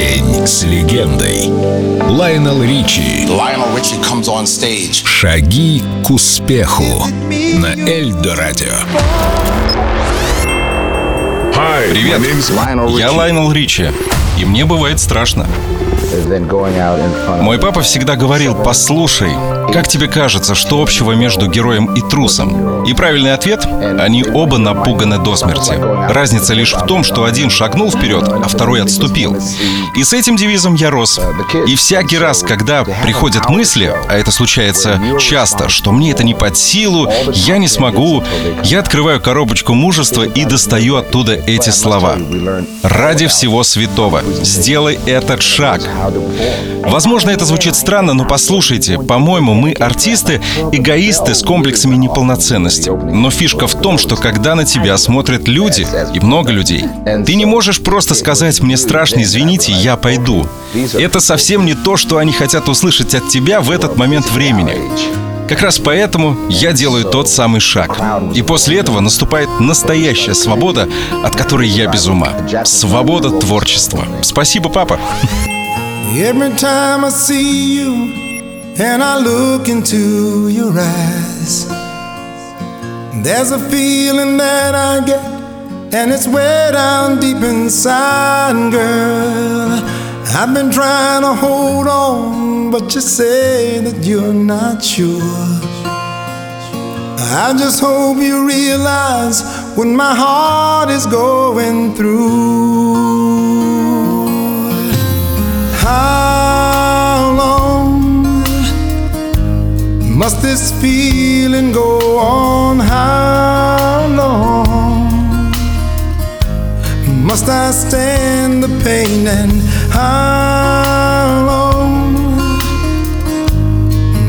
День с легендой. Лайонел Ричи. Lionel Richie comes on stage. Шаги к успеху на Эльдо Радио. Привет, я. Лайнел Ричи, и мне бывает страшно. Мой папа всегда говорил, послушай, как тебе кажется, что общего между героем и трусом? И правильный ответ – они оба напуганы до смерти. Разница лишь в том, что один шагнул вперед, а второй отступил. И с этим девизом я рос. И всякий раз, когда приходят мысли, а это случается часто, что мне это не под силу, я не смогу, я открываю коробочку мужества и достаю оттуда эти слова. Ради всего святого, сделай этот шаг. Возможно, это звучит странно, но послушайте, по-моему, мы артисты, эгоисты с комплексами неполноценности. Но фишка в том, что когда на тебя смотрят люди, и много людей, ты не можешь просто сказать «мне страшно, извините, я пойду». Это совсем не то, что они хотят услышать от тебя в этот момент времени. Как раз поэтому я делаю тот самый шаг. И после этого наступает настоящая свобода, от которой я без ума. Свобода творчества. Спасибо, папа. There's a feeling that I get, and it's way down deep inside, girl. I've been trying to hold on, but you say that you're not sure. I just hope you realize what my heart is going through. How long must this feeling go on? How long must I stand the pain? And how long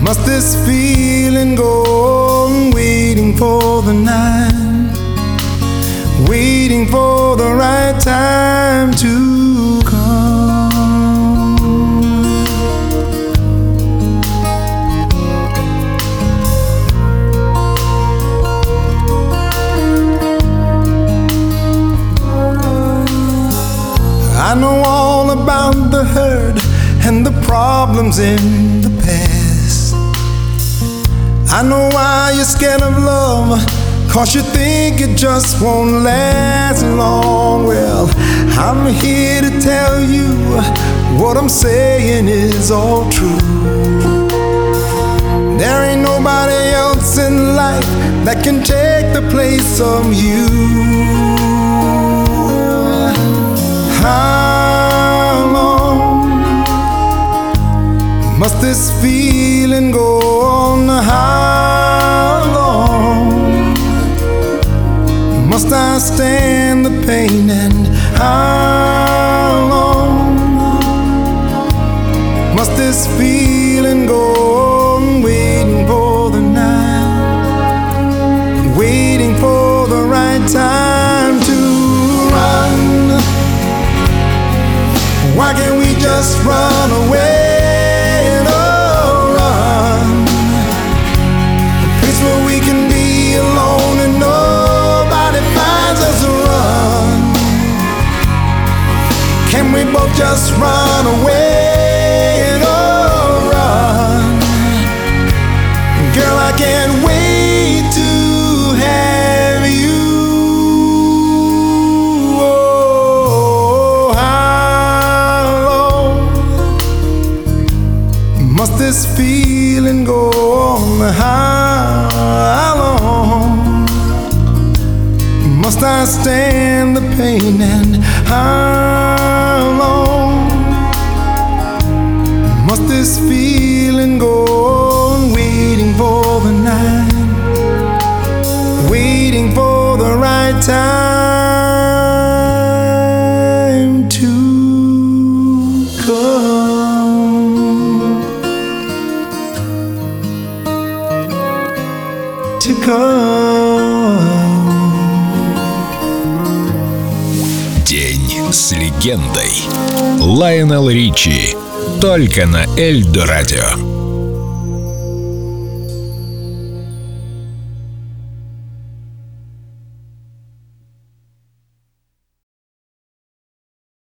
must this feeling go on? Waiting for the night, waiting for the right time to I know all about the hurt and the problems in the past. I know why you're scared of love, cause you think it just won't last long. Well, I'm here to tell you what I'm saying is all true. There ain't nobody else in life that can take the place of you. Stand the pain? And how long must this feeling go Can we both just run away? Oh, run. Girl, I can't wait to have you. Oh, how long must this feeling go on? How long must I stand the pain? And how must this feeling go on? Waiting for the night, waiting for the right time to come. To come. День с легендой. Лайонел Ричи. Только на Эльдо Радио.